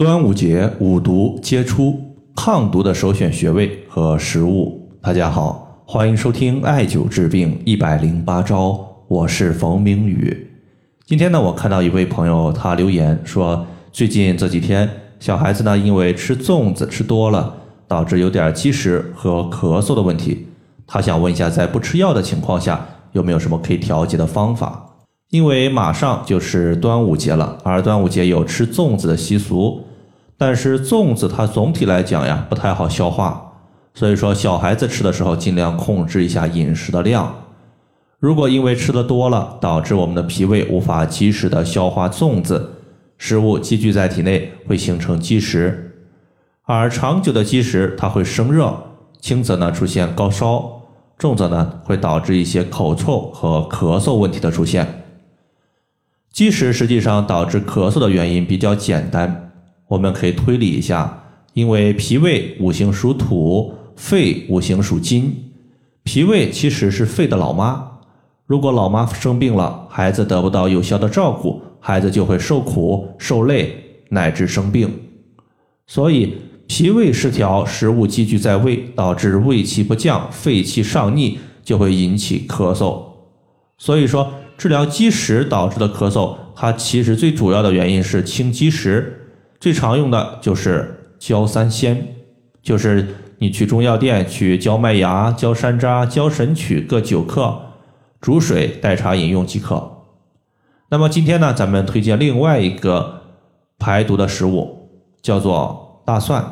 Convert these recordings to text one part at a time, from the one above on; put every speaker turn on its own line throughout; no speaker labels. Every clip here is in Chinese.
端午节五毒皆出，抗毒的首选穴位和食物。大家好，欢迎收听艾灸治病一百零八招，我是冯明宇。今天呢，我看到一位朋友他留言说，最近这几天小孩子呢，因为吃粽子吃多了，导致有点积食和咳嗽的问题。他想问一下，在不吃药的情况下，有没有什么可以调节的方法？因为马上就是端午节了，而端午节有吃粽子的习俗。但是粽子它总体来讲呀不太好消化，所以说小孩子吃的时候尽量控制一下饮食的量。如果因为吃的多了，导致我们的脾胃无法及时的消化粽子，食物积聚在体内会形成积食，而长久的积食它会生热，轻则呢出现高烧，重则呢会导致一些口臭和咳嗽问题的出现。积食实际上导致咳嗽的原因比较简单。我们可以推理一下，因为脾胃五行属土，肺五行属金，脾胃其实是肺的老妈。如果老妈生病了，孩子得不到有效的照顾，孩子就会受苦受累，乃至生病。所以，脾胃失调，食物积聚在胃，导致胃气不降，肺气上逆，就会引起咳嗽。所以说，治疗积食导致的咳嗽，它其实最主要的原因是清积食。最常用的就是焦三仙，就是你去中药店去焦麦芽、焦山楂、焦神曲各九克，煮水代茶饮用即可。那么今天呢，咱们推荐另外一个排毒的食物，叫做大蒜。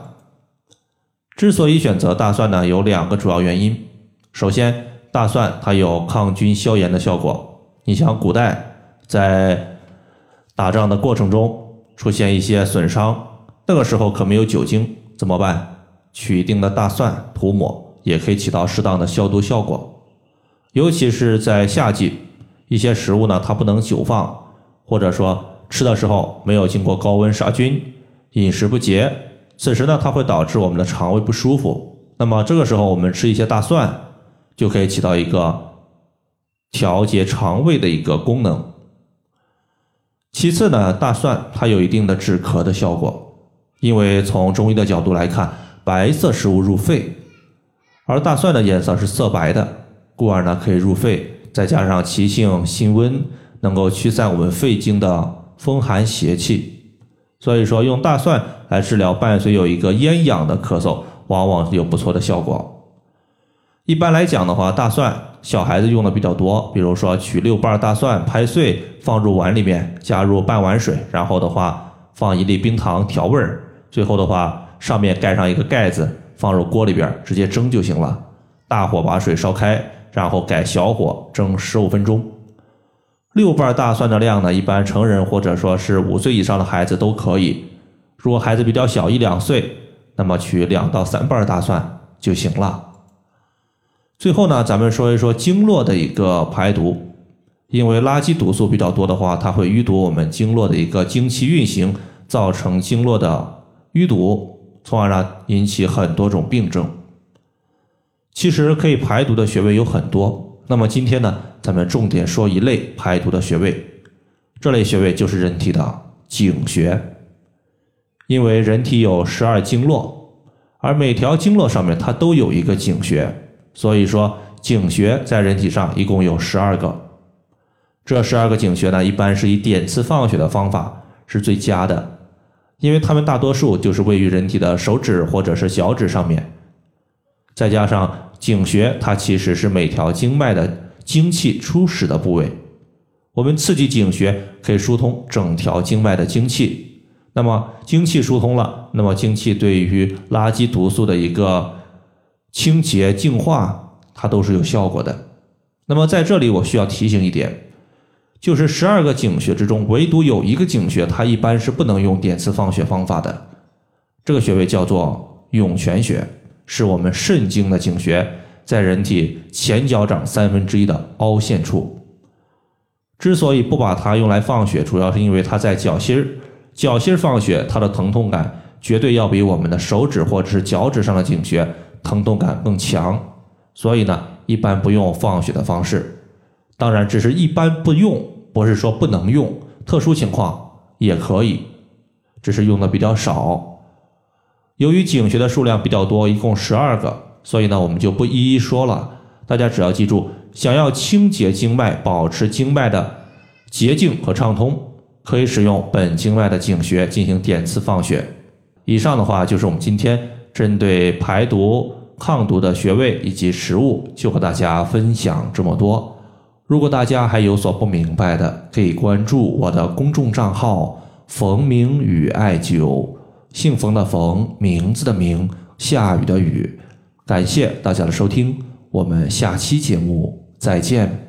之所以选择大蒜呢，有两个主要原因。首先，大蒜它有抗菌消炎的效果。你像古代在打仗的过程中。出现一些损伤，那个时候可没有酒精，怎么办？取一定的大蒜涂抹，也可以起到适当的消毒效果。尤其是在夏季，一些食物呢，它不能久放，或者说吃的时候没有经过高温杀菌，饮食不节，此时呢，它会导致我们的肠胃不舒服。那么这个时候，我们吃一些大蒜，就可以起到一个调节肠胃的一个功能。其次呢，大蒜它有一定的止咳的效果，因为从中医的角度来看，白色食物入肺，而大蒜的颜色是色白的，故而呢可以入肺，再加上其性辛温，能够驱散我们肺经的风寒邪气，所以说用大蒜来治疗伴随有一个咽痒的咳嗽，往往有不错的效果。一般来讲的话，大蒜。小孩子用的比较多，比如说取六瓣大蒜拍碎放入碗里面，加入半碗水，然后的话放一粒冰糖调味儿，最后的话上面盖上一个盖子，放入锅里边直接蒸就行了。大火把水烧开，然后改小火蒸十五分钟。六瓣大蒜的量呢，一般成人或者说是五岁以上的孩子都可以。如果孩子比较小一两岁，那么取两到三瓣大蒜就行了。最后呢，咱们说一说经络的一个排毒，因为垃圾毒素比较多的话，它会淤堵我们经络的一个精气运行，造成经络的淤堵，从而呢引起很多种病症。其实可以排毒的穴位有很多，那么今天呢，咱们重点说一类排毒的穴位，这类穴位就是人体的井穴，因为人体有十二经络，而每条经络上面它都有一个井穴。所以说，井穴在人体上一共有十二个。这十二个井穴呢，一般是以点刺放血的方法是最佳的，因为它们大多数就是位于人体的手指或者是脚趾上面。再加上井穴，它其实是每条经脉的精气初始的部位。我们刺激井穴，可以疏通整条经脉的精气。那么精气疏通了，那么精气对于垃圾毒素的一个。清洁净化，它都是有效果的。那么在这里，我需要提醒一点，就是十二个井穴之中，唯独有一个井穴，它一般是不能用点刺放血方法的。这个穴位叫做涌泉穴，是我们肾经的井穴，在人体前脚掌三分之一的凹陷处。之所以不把它用来放血，主要是因为它在脚心儿，脚心儿放血，它的疼痛感绝对要比我们的手指或者是脚趾上的井穴。疼痛感更强，所以呢，一般不用放血的方式。当然，只是一般不用，不是说不能用，特殊情况也可以。只是用的比较少。由于井穴的数量比较多，一共十二个，所以呢，我们就不一一说了。大家只要记住，想要清洁经脉、保持经脉的洁净和畅通，可以使用本经脉的井穴进行点刺放血。以上的话就是我们今天针对排毒、抗毒的穴位以及食物，就和大家分享这么多。如果大家还有所不明白的，可以关注我的公众账号“冯明宇艾灸”，姓冯的冯，名字的名，下雨的雨。感谢大家的收听，我们下期节目再见。